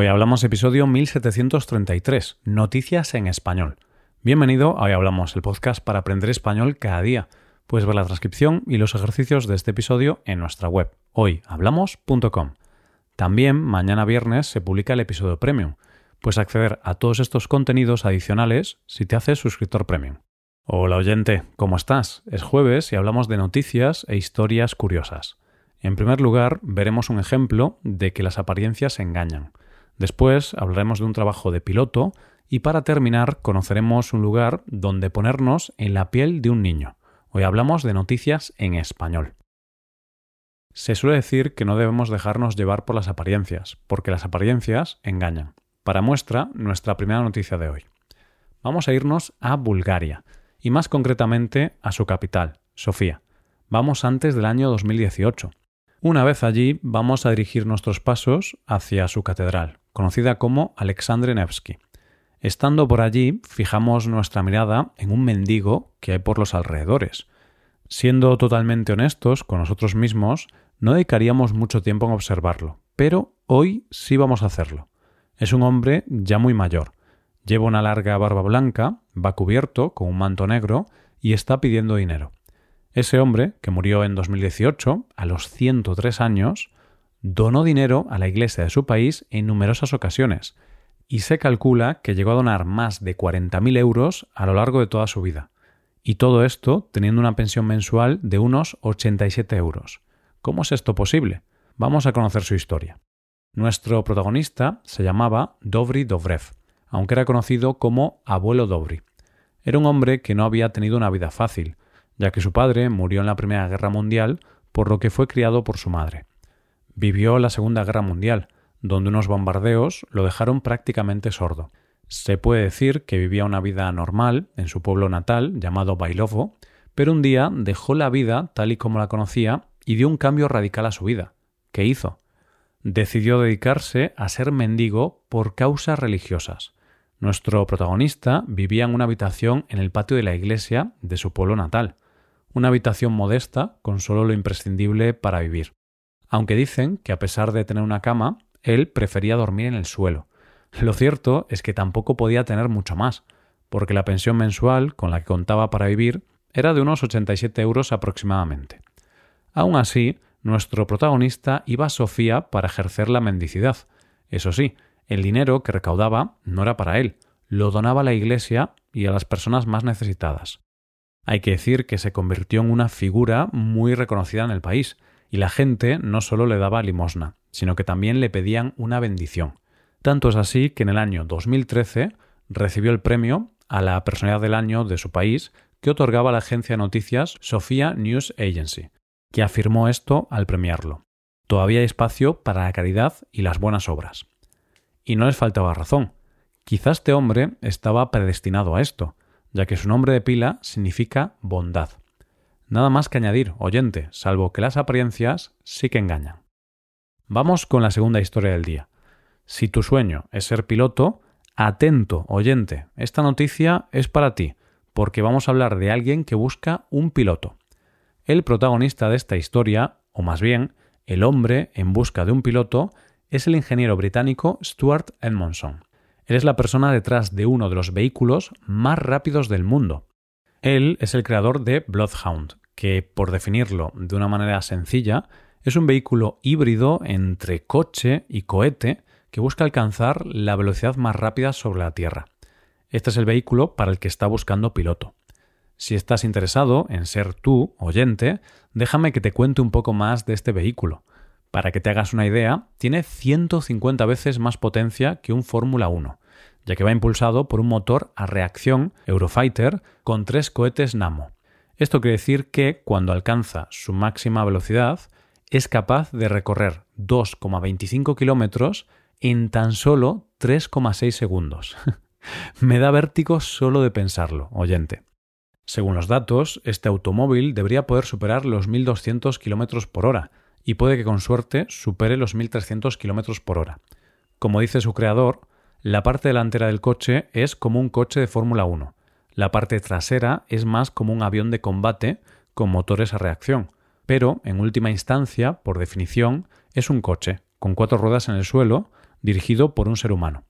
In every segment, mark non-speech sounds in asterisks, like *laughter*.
Hoy hablamos episodio 1733, Noticias en Español. Bienvenido a Hoy Hablamos, el podcast para aprender español cada día. Puedes ver la transcripción y los ejercicios de este episodio en nuestra web, hoyhablamos.com. También mañana viernes se publica el episodio premium. Puedes acceder a todos estos contenidos adicionales si te haces suscriptor premium. Hola oyente, ¿cómo estás? Es jueves y hablamos de noticias e historias curiosas. En primer lugar, veremos un ejemplo de que las apariencias engañan. Después hablaremos de un trabajo de piloto y para terminar conoceremos un lugar donde ponernos en la piel de un niño. Hoy hablamos de noticias en español. Se suele decir que no debemos dejarnos llevar por las apariencias, porque las apariencias engañan. Para muestra, nuestra primera noticia de hoy. Vamos a irnos a Bulgaria, y más concretamente a su capital, Sofía. Vamos antes del año 2018. Una vez allí, vamos a dirigir nuestros pasos hacia su catedral, conocida como Alexandre Nevsky. Estando por allí, fijamos nuestra mirada en un mendigo que hay por los alrededores. Siendo totalmente honestos con nosotros mismos, no dedicaríamos mucho tiempo en observarlo, pero hoy sí vamos a hacerlo. Es un hombre ya muy mayor. Lleva una larga barba blanca, va cubierto con un manto negro y está pidiendo dinero. Ese hombre, que murió en 2018, a los 103 años, donó dinero a la iglesia de su país en numerosas ocasiones, y se calcula que llegó a donar más de 40.000 euros a lo largo de toda su vida. Y todo esto teniendo una pensión mensual de unos 87 euros. ¿Cómo es esto posible? Vamos a conocer su historia. Nuestro protagonista se llamaba Dobry Dobrev, aunque era conocido como Abuelo Dobry. Era un hombre que no había tenido una vida fácil, ya que su padre murió en la Primera Guerra Mundial, por lo que fue criado por su madre. Vivió la Segunda Guerra Mundial, donde unos bombardeos lo dejaron prácticamente sordo. Se puede decir que vivía una vida normal en su pueblo natal, llamado Bailovo, pero un día dejó la vida tal y como la conocía y dio un cambio radical a su vida. ¿Qué hizo? Decidió dedicarse a ser mendigo por causas religiosas. Nuestro protagonista vivía en una habitación en el patio de la iglesia de su pueblo natal, una habitación modesta con solo lo imprescindible para vivir aunque dicen que a pesar de tener una cama, él prefería dormir en el suelo. Lo cierto es que tampoco podía tener mucho más, porque la pensión mensual con la que contaba para vivir era de unos 87 euros aproximadamente. Aún así, nuestro protagonista iba a Sofía para ejercer la mendicidad. Eso sí, el dinero que recaudaba no era para él, lo donaba a la iglesia y a las personas más necesitadas. Hay que decir que se convirtió en una figura muy reconocida en el país, y la gente no solo le daba limosna, sino que también le pedían una bendición. Tanto es así que en el año 2013 recibió el premio a la personalidad del año de su país que otorgaba la agencia de noticias Sofia News Agency, que afirmó esto al premiarlo. Todavía hay espacio para la caridad y las buenas obras. Y no les faltaba razón. Quizás este hombre estaba predestinado a esto, ya que su nombre de pila significa bondad. Nada más que añadir, oyente, salvo que las apariencias sí que engañan. Vamos con la segunda historia del día. Si tu sueño es ser piloto, atento, oyente, esta noticia es para ti, porque vamos a hablar de alguien que busca un piloto. El protagonista de esta historia, o más bien, el hombre en busca de un piloto, es el ingeniero británico Stuart Edmondson. Él es la persona detrás de uno de los vehículos más rápidos del mundo, él es el creador de Bloodhound, que, por definirlo de una manera sencilla, es un vehículo híbrido entre coche y cohete que busca alcanzar la velocidad más rápida sobre la Tierra. Este es el vehículo para el que está buscando piloto. Si estás interesado en ser tú, oyente, déjame que te cuente un poco más de este vehículo. Para que te hagas una idea, tiene 150 veces más potencia que un Fórmula 1 ya que va impulsado por un motor a reacción Eurofighter con tres cohetes Namo. Esto quiere decir que cuando alcanza su máxima velocidad es capaz de recorrer 2,25 kilómetros en tan solo 3,6 segundos. *laughs* Me da vértigo solo de pensarlo, oyente. Según los datos, este automóvil debería poder superar los 1.200 kilómetros por hora y puede que con suerte supere los 1.300 kilómetros por hora. Como dice su creador, la parte delantera del coche es como un coche de Fórmula 1. La parte trasera es más como un avión de combate con motores a reacción. Pero, en última instancia, por definición, es un coche, con cuatro ruedas en el suelo, dirigido por un ser humano.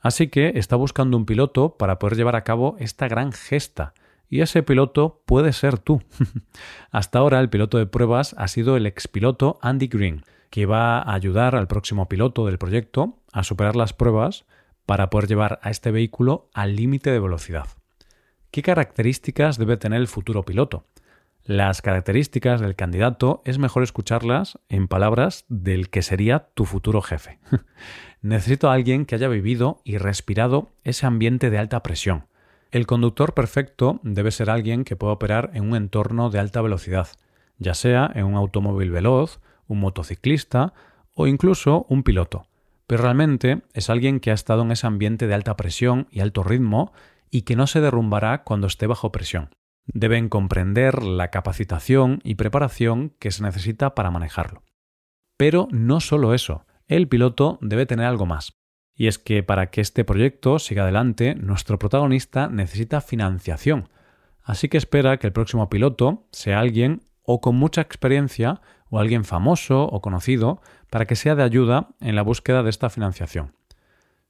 Así que está buscando un piloto para poder llevar a cabo esta gran gesta, y ese piloto puede ser tú. *laughs* Hasta ahora el piloto de pruebas ha sido el expiloto Andy Green, que va a ayudar al próximo piloto del proyecto a superar las pruebas para poder llevar a este vehículo al límite de velocidad. ¿Qué características debe tener el futuro piloto? Las características del candidato es mejor escucharlas en palabras del que sería tu futuro jefe. *laughs* Necesito a alguien que haya vivido y respirado ese ambiente de alta presión. El conductor perfecto debe ser alguien que pueda operar en un entorno de alta velocidad, ya sea en un automóvil veloz, un motociclista o incluso un piloto. Pero realmente es alguien que ha estado en ese ambiente de alta presión y alto ritmo y que no se derrumbará cuando esté bajo presión. Deben comprender la capacitación y preparación que se necesita para manejarlo. Pero no solo eso, el piloto debe tener algo más. Y es que para que este proyecto siga adelante, nuestro protagonista necesita financiación. Así que espera que el próximo piloto sea alguien o con mucha experiencia o alguien famoso o conocido para que sea de ayuda en la búsqueda de esta financiación.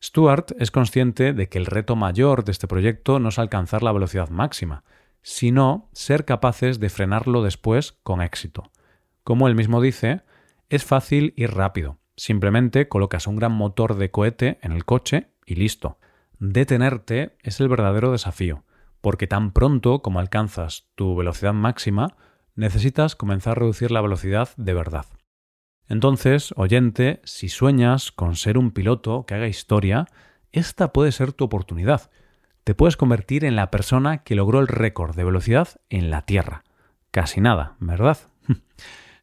Stuart es consciente de que el reto mayor de este proyecto no es alcanzar la velocidad máxima, sino ser capaces de frenarlo después con éxito. Como él mismo dice, es fácil ir rápido. Simplemente colocas un gran motor de cohete en el coche y listo. Detenerte es el verdadero desafío, porque tan pronto como alcanzas tu velocidad máxima, necesitas comenzar a reducir la velocidad de verdad. Entonces, oyente, si sueñas con ser un piloto que haga historia, esta puede ser tu oportunidad. Te puedes convertir en la persona que logró el récord de velocidad en la Tierra. Casi nada, ¿verdad? *laughs*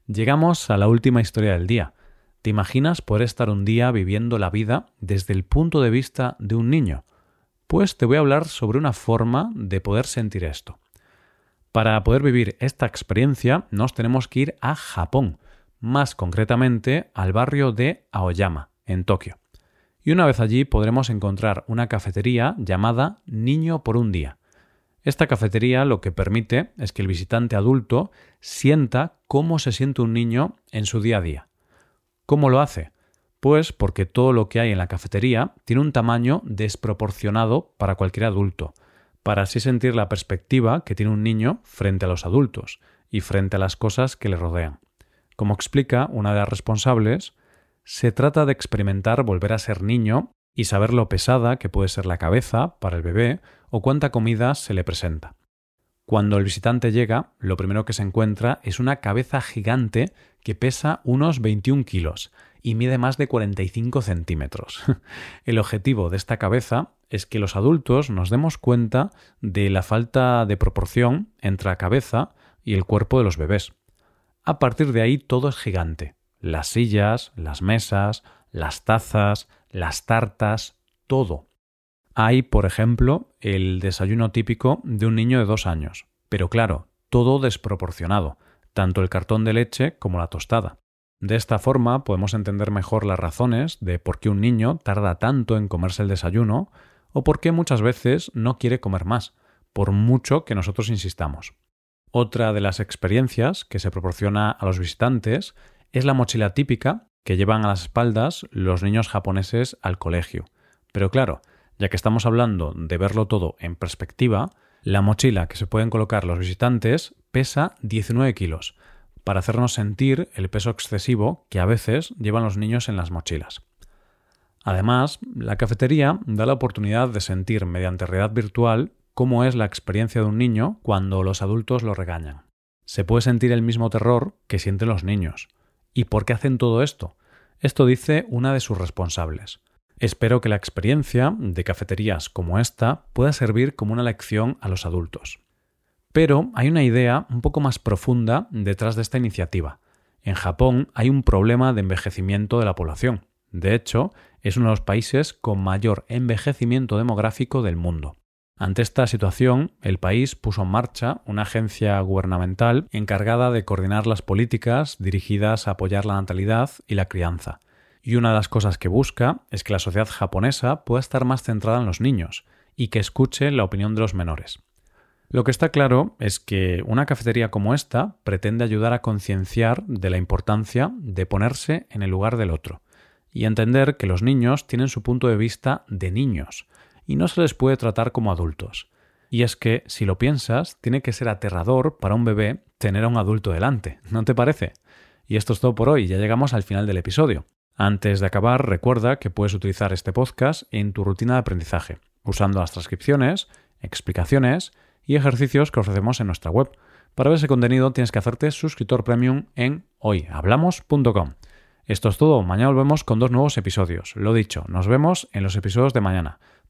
Llegamos a la última historia del día. ¿Te imaginas poder estar un día viviendo la vida desde el punto de vista de un niño? Pues te voy a hablar sobre una forma de poder sentir esto. Para poder vivir esta experiencia nos tenemos que ir a Japón, más concretamente al barrio de Aoyama, en Tokio. Y una vez allí podremos encontrar una cafetería llamada Niño por un día. Esta cafetería lo que permite es que el visitante adulto sienta cómo se siente un niño en su día a día. ¿Cómo lo hace? Pues porque todo lo que hay en la cafetería tiene un tamaño desproporcionado para cualquier adulto, para así sentir la perspectiva que tiene un niño frente a los adultos y frente a las cosas que le rodean. Como explica una de las responsables, se trata de experimentar volver a ser niño y saber lo pesada que puede ser la cabeza para el bebé o cuánta comida se le presenta. Cuando el visitante llega, lo primero que se encuentra es una cabeza gigante que pesa unos 21 kilos y mide más de 45 centímetros. *laughs* El objetivo de esta cabeza es que los adultos nos demos cuenta de la falta de proporción entre la cabeza y el cuerpo de los bebés. A partir de ahí todo es gigante. Las sillas, las mesas, las tazas, las tartas, todo. Hay, por ejemplo, el desayuno típico de un niño de dos años, pero claro, todo desproporcionado, tanto el cartón de leche como la tostada. De esta forma podemos entender mejor las razones de por qué un niño tarda tanto en comerse el desayuno o por qué muchas veces no quiere comer más, por mucho que nosotros insistamos. Otra de las experiencias que se proporciona a los visitantes es la mochila típica que llevan a las espaldas los niños japoneses al colegio. Pero claro, ya que estamos hablando de verlo todo en perspectiva, la mochila que se pueden colocar los visitantes pesa 19 kilos, para hacernos sentir el peso excesivo que a veces llevan los niños en las mochilas. Además, la cafetería da la oportunidad de sentir mediante realidad virtual cómo es la experiencia de un niño cuando los adultos lo regañan. Se puede sentir el mismo terror que sienten los niños. ¿Y por qué hacen todo esto? Esto dice una de sus responsables. Espero que la experiencia de cafeterías como esta pueda servir como una lección a los adultos. Pero hay una idea un poco más profunda detrás de esta iniciativa. En Japón hay un problema de envejecimiento de la población. De hecho, es uno de los países con mayor envejecimiento demográfico del mundo. Ante esta situación, el país puso en marcha una agencia gubernamental encargada de coordinar las políticas dirigidas a apoyar la natalidad y la crianza. Y una de las cosas que busca es que la sociedad japonesa pueda estar más centrada en los niños y que escuche la opinión de los menores. Lo que está claro es que una cafetería como esta pretende ayudar a concienciar de la importancia de ponerse en el lugar del otro y entender que los niños tienen su punto de vista de niños y no se les puede tratar como adultos. Y es que, si lo piensas, tiene que ser aterrador para un bebé tener a un adulto delante, ¿no te parece? Y esto es todo por hoy, ya llegamos al final del episodio. Antes de acabar, recuerda que puedes utilizar este podcast en tu rutina de aprendizaje, usando las transcripciones, explicaciones y ejercicios que ofrecemos en nuestra web. Para ver ese contenido tienes que hacerte suscriptor premium en hoyhablamos.com. Esto es todo, mañana volvemos con dos nuevos episodios. Lo dicho, nos vemos en los episodios de mañana.